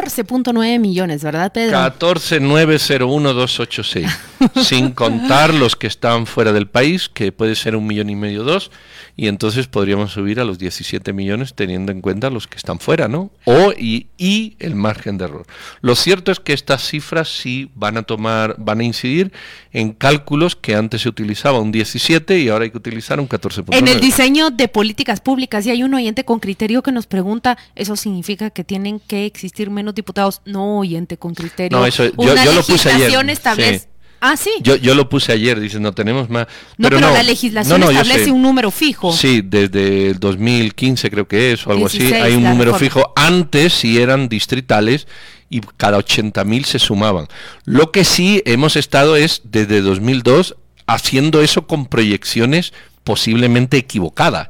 14.9 millones, ¿verdad, Pedro? 14901286. sin contar los que están fuera del país, que puede ser un millón y medio, dos, y entonces podríamos subir a los 17 millones teniendo en cuenta los que están fuera, ¿no? O y, y el margen de error. Lo cierto es que estas cifras sí van a tomar, van a incidir en cálculos que antes se utilizaba un 17 y ahora hay que utilizar un 14.9. En el diseño de políticas públicas, y hay un oyente con criterio que nos pregunta, ¿eso significa que tienen que existir menos diputados? No, oyente con criterio. No, eso, yo, yo lo puse ayer. Establece, Ah, sí. Yo, yo lo puse ayer, dicen, no tenemos más. No, pero, la legislación establece un número fijo. Sí, desde el 2015 creo que es, o algo así, hay un número fijo. Antes si eran distritales y cada 80.000 se sumaban. Lo que sí hemos estado es, desde 2002, haciendo eso con proyecciones posiblemente equivocadas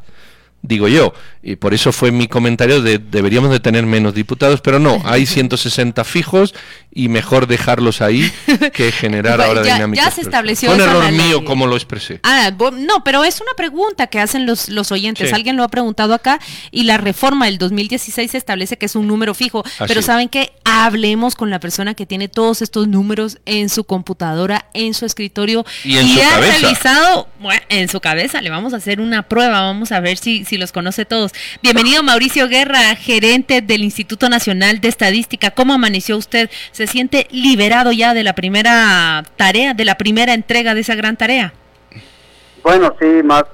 digo yo. Y por eso fue mi comentario de deberíamos de tener menos diputados, pero no, hay 160 fijos y mejor dejarlos ahí que generar ahora dinámicas. Ya se estableció. un error mío como lo expresé. Ah, no, pero es una pregunta que hacen los, los oyentes. Alguien lo ha preguntado acá y la reforma del 2016 establece que es un número fijo. Pero saben que hablemos con la persona que tiene todos estos números en su computadora, en su escritorio y, en su ha revisado bueno, en su cabeza. Le vamos a hacer una prueba, vamos a ver si los conoce todos. Bienvenido Mauricio Guerra, gerente del Instituto Nacional de Estadística. ¿Cómo amaneció usted? ¿Se siente liberado ya de la primera tarea, de la primera entrega de esa gran tarea? Bueno, sí, más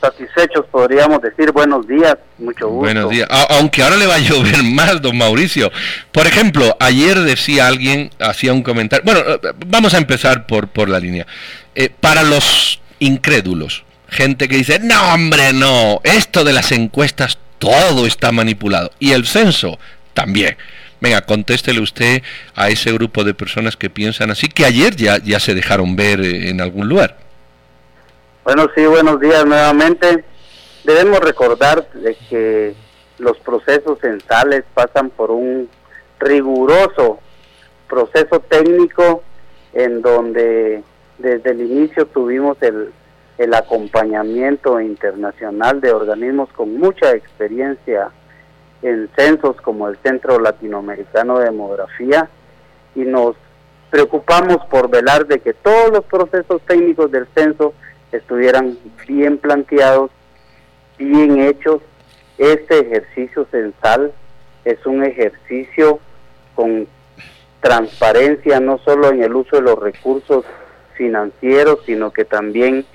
satisfechos podríamos decir buenos días, mucho gusto. Buenos días, aunque ahora le va a llover más, don Mauricio. Por ejemplo, ayer decía alguien, hacía un comentario, bueno, eh, vamos a empezar por, por la línea. Eh, para los incrédulos, gente que dice, no hombre, no, esto de las encuestas todo está manipulado. Y el censo también. Venga, contéstele usted a ese grupo de personas que piensan así, que ayer ya, ya se dejaron ver eh, en algún lugar. Bueno, sí, buenos días nuevamente. Debemos recordar de que los procesos censales pasan por un riguroso proceso técnico en donde desde el inicio tuvimos el el acompañamiento internacional de organismos con mucha experiencia en censos como el Centro Latinoamericano de Demografía y nos preocupamos por velar de que todos los procesos técnicos del censo estuvieran bien planteados, bien hechos. Este ejercicio censal es un ejercicio con transparencia no solo en el uso de los recursos financieros, sino que también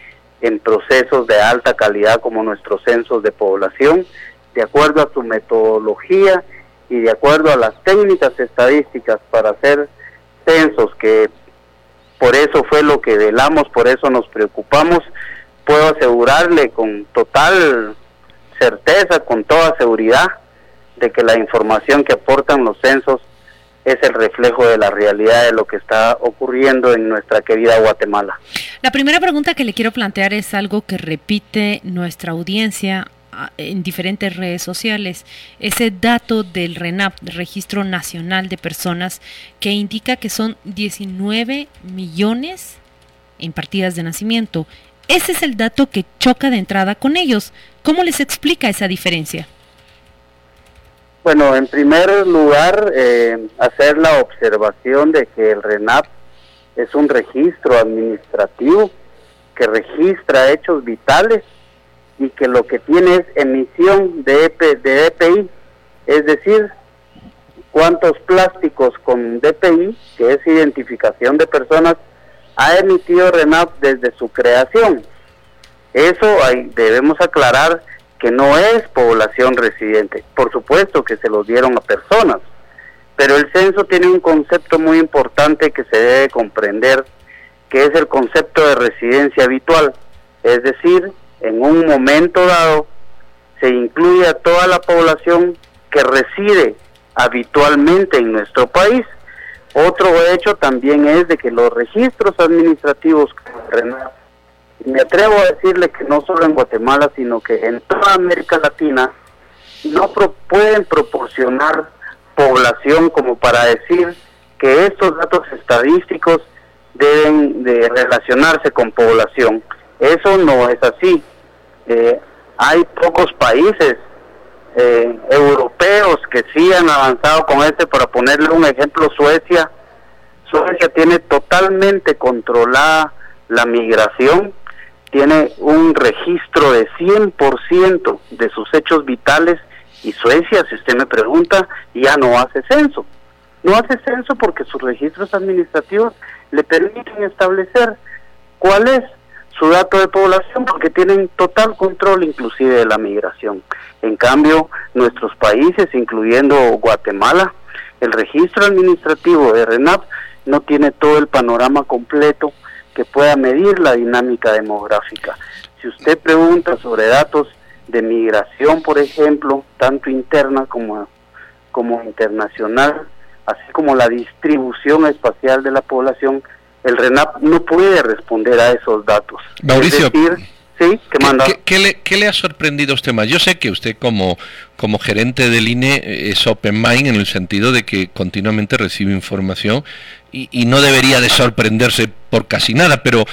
en procesos de alta calidad como nuestros censos de población, de acuerdo a su metodología y de acuerdo a las técnicas estadísticas para hacer censos, que por eso fue lo que velamos, por eso nos preocupamos, puedo asegurarle con total certeza, con toda seguridad, de que la información que aportan los censos es el reflejo de la realidad de lo que está ocurriendo en nuestra querida Guatemala. La primera pregunta que le quiero plantear es algo que repite nuestra audiencia ah, en diferentes redes sociales, ese dato del RENAP, Registro Nacional de Personas, que indica que son 19 millones en partidas de nacimiento. Ese es el dato que choca de entrada con ellos. ¿Cómo les explica esa diferencia? Bueno, en primer lugar, eh, hacer la observación de que el RENAP es un registro administrativo que registra hechos vitales y que lo que tiene es emisión de, de DPI, es decir, cuántos plásticos con DPI, que es identificación de personas, ha emitido RENAP desde su creación. Eso hay, debemos aclarar que no es población residente. Por supuesto que se los dieron a personas, pero el censo tiene un concepto muy importante que se debe comprender, que es el concepto de residencia habitual. Es decir, en un momento dado se incluye a toda la población que reside habitualmente en nuestro país. Otro hecho también es de que los registros administrativos me atrevo a decirle que no solo en Guatemala, sino que en toda América Latina no pueden proporcionar población como para decir que estos datos estadísticos deben de relacionarse con población. Eso no es así. Eh, hay pocos países eh, europeos que sí han avanzado con este, para ponerle un ejemplo, Suecia. Suecia tiene totalmente controlada la migración, tiene un registro de 100% de sus hechos vitales y Suecia, si usted me pregunta, ya no hace censo. No hace censo porque sus registros administrativos le permiten establecer cuál es su dato de población porque tienen total control inclusive de la migración. En cambio, nuestros países, incluyendo Guatemala, el registro administrativo de RENAP no tiene todo el panorama completo que pueda medir la dinámica demográfica. Si usted pregunta sobre datos de migración, por ejemplo, tanto interna como, como internacional, así como la distribución espacial de la población, el RENAP no puede responder a esos datos. Mauricio, ¿sí? ¿Qué, le, ¿qué, le, ha sorprendido a usted más? Yo sé que usted como, como gerente del INE es open mind en el sentido de que continuamente recibe información y, no debería de sorprenderse por casi nada, pero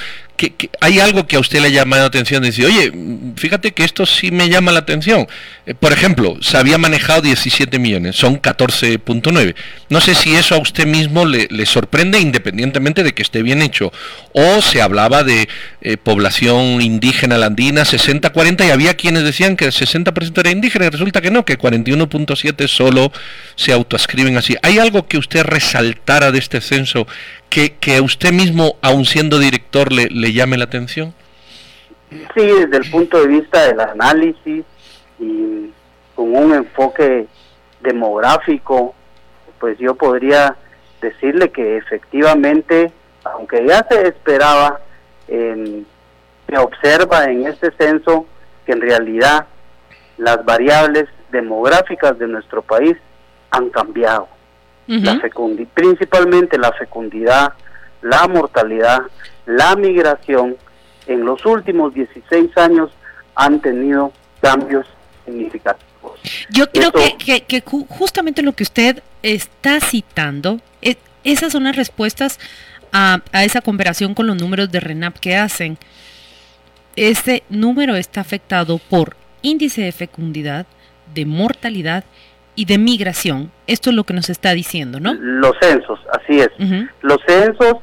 hay algo que a usted le ha llamado la atención, dice, oye, fíjate que esto sí me llama la atención. Eh, por ejemplo, se había manejado 17 millones, son 14.9. No sé si eso a usted mismo le, sorprende independientemente de que esté bien hecho. O se hablaba de eh, población indígena landina 60-40 y había quienes decían que el 60% era indígena y resulta que no, que 41.7 solo se autoascriben así. ¿Hay algo que usted resaltara de este censo que, que usted mismo, aun siendo director, le, le llame la atención? Sí, desde el punto de vista del análisis y con un enfoque demográfico, pues yo podría decirle que efectivamente, aunque ya se esperaba, se observa en este censo que en realidad las variables demográficas de nuestro país han cambiado la principalmente la fecundidad, la mortalidad, la migración, en los últimos 16 años han tenido cambios significativos. Yo creo que, que, justamente lo que usted está citando, es, esas son las respuestas a, a, esa comparación con los números de RENAP que hacen. Ese número está afectado por índice de fecundidad, de mortalidad y de migración. Esto es lo que nos está diciendo, ¿no? Los censos, así es. Los censos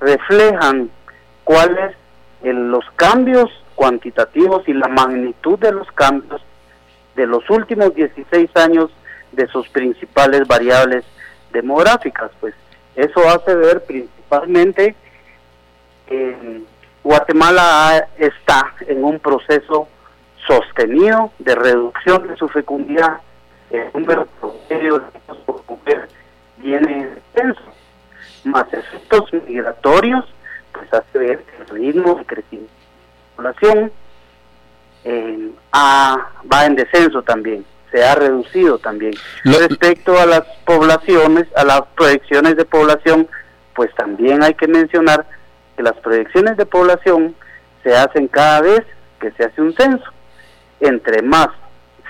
reflejan cuáles los cambios cuantitativos y la magnitud de los cambios de los últimos 16 años de sus principales variables demográficas. Pues eso hace ver principalmente que Guatemala está en un proceso sostenido de reducción de su fecundidad el número promedio de hijos por mujer viene extenso, más efectos migratorios, pues hace ver que el ritmo de crecimiento de la población eh, va en descenso también, se ha reducido también. Respecto a las poblaciones, a las proyecciones de población, pues también hay que mencionar que las proyecciones de población se hacen cada vez que se hace un censo. Entre más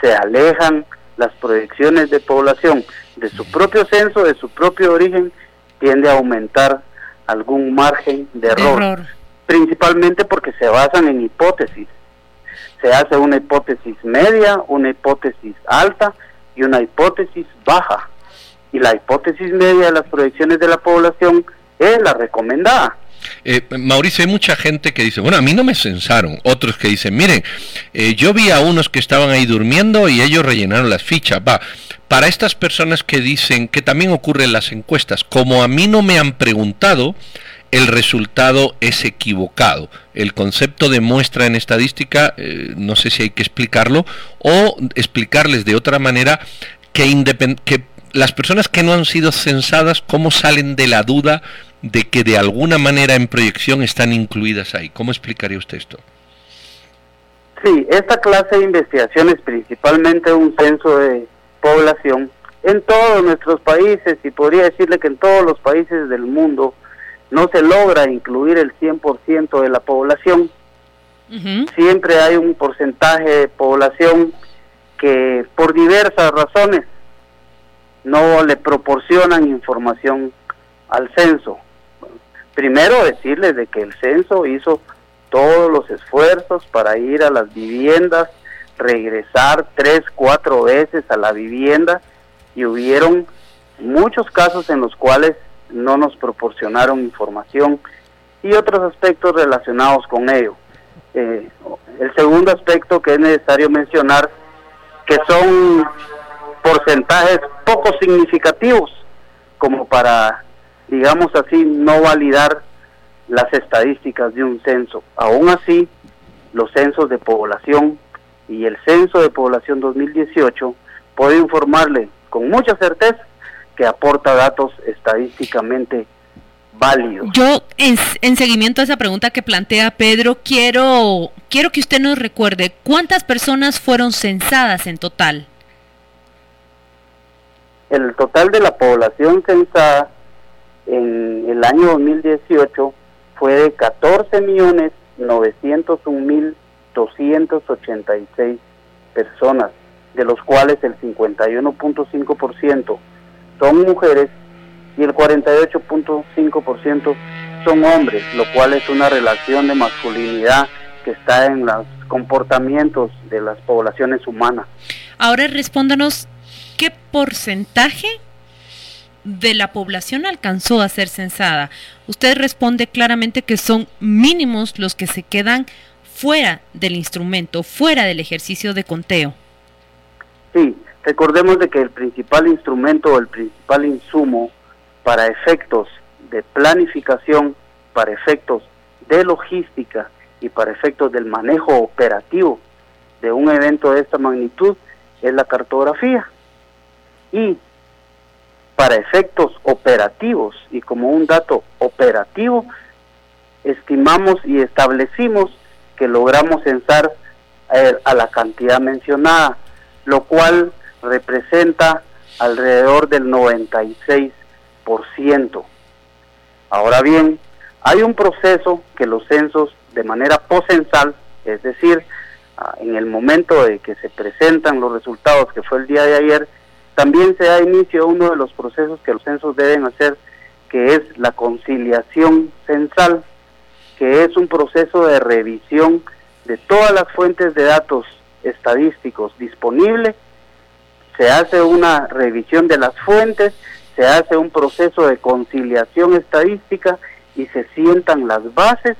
se alejan las proyecciones de población de su propio censo, de su propio origen, tiende a aumentar algún margen de error, principalmente porque se basan en hipótesis. Se hace una hipótesis media, una hipótesis alta y una hipótesis baja. Y la hipótesis media de las proyecciones de la población es la recomendada. Eh, Mauricio, hay mucha gente que dice, bueno, a mí no me censaron. Otros que dicen, miren, eh, yo vi a unos que estaban ahí durmiendo y ellos rellenaron las fichas. Va, para estas personas que dicen que también ocurre en las encuestas, como a mí no me han preguntado, el resultado es equivocado. El concepto de muestra en estadística, eh, no sé si hay que explicarlo, o explicarles de otra manera que, que las personas que no han sido censadas, cómo salen de la duda de que de alguna manera en proyección están incluidas ahí. ¿Cómo explicaría usted esto? Sí, esta clase de investigaciones, principalmente un censo de población, en todos nuestros países, y podría decirle que en todos los países del mundo, no se logra incluir el 100% de la población. Siempre hay un porcentaje de población que por diversas razones no le proporcionan información al censo. Primero decirles de que el censo hizo todos los esfuerzos para ir a las viviendas, regresar tres, cuatro veces a la vivienda y hubieron muchos casos en los cuales no nos proporcionaron información y otros aspectos relacionados con ello. Eh, el segundo aspecto que es necesario mencionar, que son porcentajes poco significativos como para, digamos así, no validar las estadísticas de un censo. Aún así, los censos de población y el censo de población 2018 puede informarle con mucha certeza que aporta datos estadísticamente válidos. Yo, en, seguimiento a esa pregunta que plantea Pedro, quiero, quiero que usted nos recuerde cuántas personas fueron censadas en total. El total de la población censada en el año 2018 fue de 14 millones 901 mil 286 personas, de los cuales el 51.5% son mujeres y el 48.5% son hombres, lo cual es una relación de masculinidad que está en los comportamientos de las poblaciones humanas. Ahora respóndanos, ¿qué porcentaje de la población alcanzó a ser censada? Usted responde claramente que son mínimos los que se quedan fuera del instrumento, fuera del ejercicio de conteo. Sí, recordemos de que el principal instrumento o el principal insumo para efectos de planificación, para efectos de logística y para efectos del manejo operativo de un evento de esta magnitud es la cartografía. Y para efectos operativos y como un dato operativo, estimamos y establecimos que logramos censar eh, a la cantidad mencionada, lo cual representa alrededor del 96%. Ahora bien, hay un proceso que los censos de manera poscensal, es decir, ah, en el momento de que se presentan los resultados, que fue el día de ayer, también se da inicio a uno de los procesos que los censos deben hacer, que es la conciliación censal, que es un proceso de revisión de todas las fuentes de datos estadísticos disponibles, se hace una revisión de las fuentes, se hace un proceso de conciliación estadística y se sientan las bases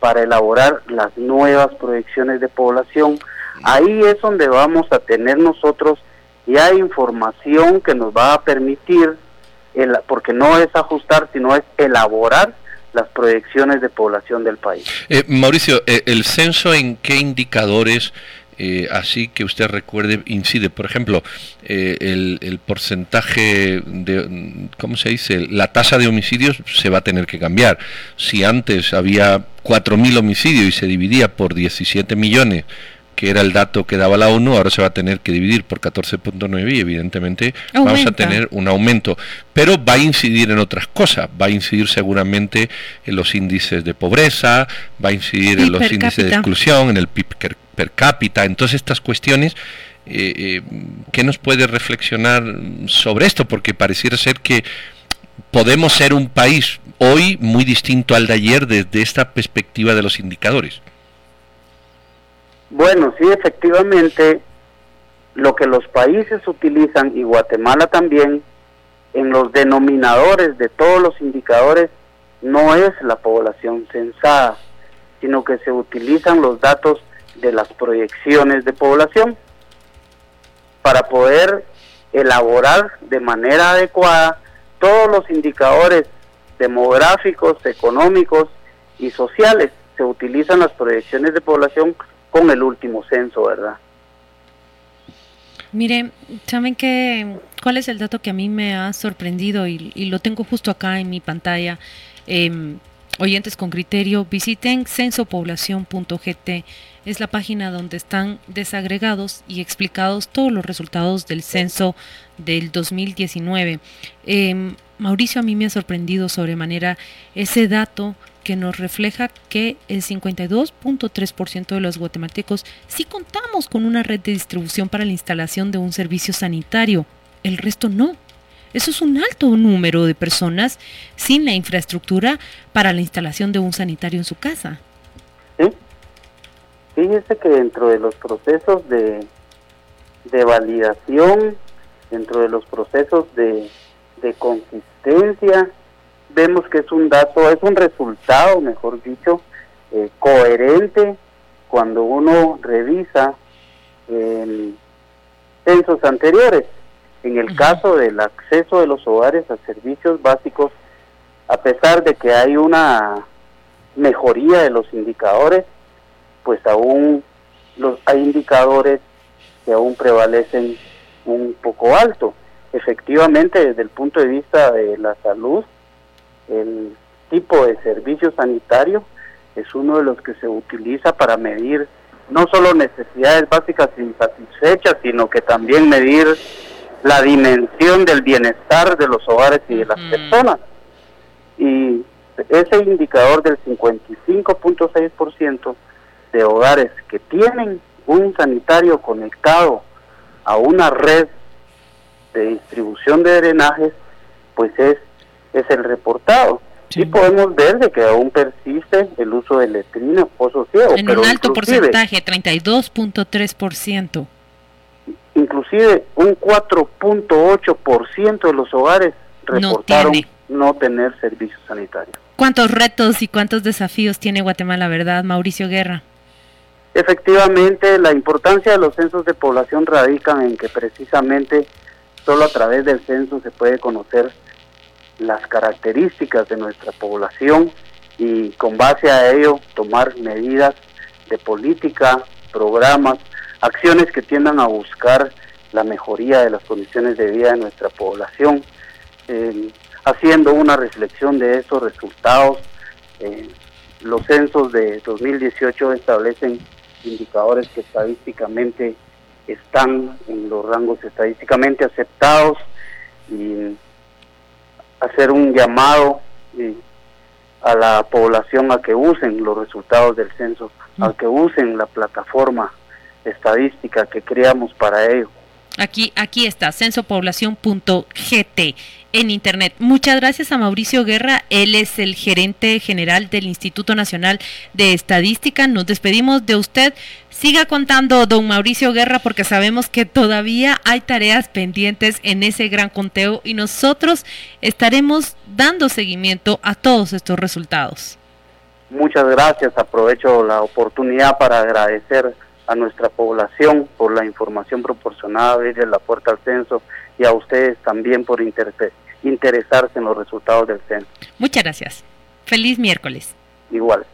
para elaborar las nuevas proyecciones de población. Ahí es donde vamos a tener nosotros ya información que nos va a permitir, el, porque no es ajustar, sino es elaborar las proyecciones de población del país. Eh, Mauricio, eh, ¿el censo en qué indicadores eh, así que usted recuerde incide? Por ejemplo, el, el, porcentaje de, ¿cómo se dice? La tasa de homicidios se va a tener que cambiar. Si antes había 4.000 homicidios y se dividía por 17 millones, que era el dato que daba la ONU, ahora se va a tener que dividir por 14.9 y evidentemente vamos a tener un aumento. Pero va a incidir en otras cosas, va a incidir seguramente en los índices de pobreza, va a incidir en los índices de exclusión, en el PIB per, cápita, en todas estas cuestiones. Eh, eh, ¿Qué nos puede reflexionar sobre esto? Porque pareciera ser que podemos ser un país hoy muy distinto al de ayer desde esta perspectiva de los indicadores. Bueno, sí, efectivamente, lo que los países utilizan, y Guatemala también, en los denominadores de todos los indicadores, no es la población censada, sino que se utilizan los datos de las proyecciones de población para poder elaborar de manera adecuada todos los indicadores demográficos, económicos y sociales. Se utilizan las proyecciones de población con el último censo, ¿verdad? Mire, ¿saben qué? ¿Cuál es el dato que a mí me ha sorprendido y, lo tengo justo acá en mi pantalla? Em, oyentes con criterio, visiten censopoblación.gt. Es la página donde están desagregados y explicados todos los resultados del censo del 2019. Em, Mauricio, a mí me ha sorprendido sobremanera ese dato que nos refleja que el 52.3% de los guatemaltecos sí contamos con una red de distribución para la instalación de un servicio sanitario, el resto no. Eso es un alto número de personas sin la infraestructura para la instalación de un sanitario en su casa. Sí. Fíjese que dentro de los procesos de, de validación, dentro de los procesos de, de consistencia, vemos que es un dato, es un resultado, mejor dicho, eh, coherente cuando uno revisa censos anteriores. En el caso del acceso de los hogares a servicios básicos, a pesar de que hay una mejoría de los indicadores, pues aún los, hay indicadores que aún prevalecen un poco alto. Efectivamente, desde el punto de vista de la salud, el tipo de servicio sanitario es uno de los que se utiliza para medir no solo necesidades básicas insatisfechas, sino que también medir la dimensión del bienestar de los hogares y de las personas. Y ese indicador del 55.6% de hogares que tienen un sanitario conectado a una red de distribución de drenajes, pues es, es el reportado. Sí. podemos ver de que aún persiste el uso de letrinas, pozos ciegos. En un alto porcentaje, 32.3%. Inclusive un 4.8% de los hogares reportaron no, tener servicios sanitarios. ¿Cuántos retos y cuántos desafíos tiene Guatemala, verdad, Mauricio Guerra? Efectivamente, la importancia de los censos de población radica en que precisamente solo a través del censo se puede conocer las características de nuestra población y con base a ello tomar medidas de política, programas, acciones que tiendan a buscar la mejoría de las condiciones de vida de nuestra población, eh, haciendo una reflexión de esos resultados. Eh, los censos de 2018 establecen indicadores que estadísticamente están en los rangos estadísticamente aceptados y hacer un llamado a la población a que usen los resultados del censo, a que usen la plataforma estadística que creamos para ello. Aquí, aquí está, censopoblación.gt en Internet. Muchas gracias a Mauricio Guerra, él es el gerente general del Instituto Nacional de Estadística. Nos despedimos de usted. Siga contando, don Mauricio Guerra, porque sabemos que todavía hay tareas pendientes en ese gran conteo y nosotros estaremos dando seguimiento a todos estos resultados. Muchas gracias, aprovecho la oportunidad para agradecer a nuestra población por la información proporcionada desde la puerta al censo y a ustedes también por interesarse en los resultados del censo. Muchas gracias. Feliz miércoles. Igual.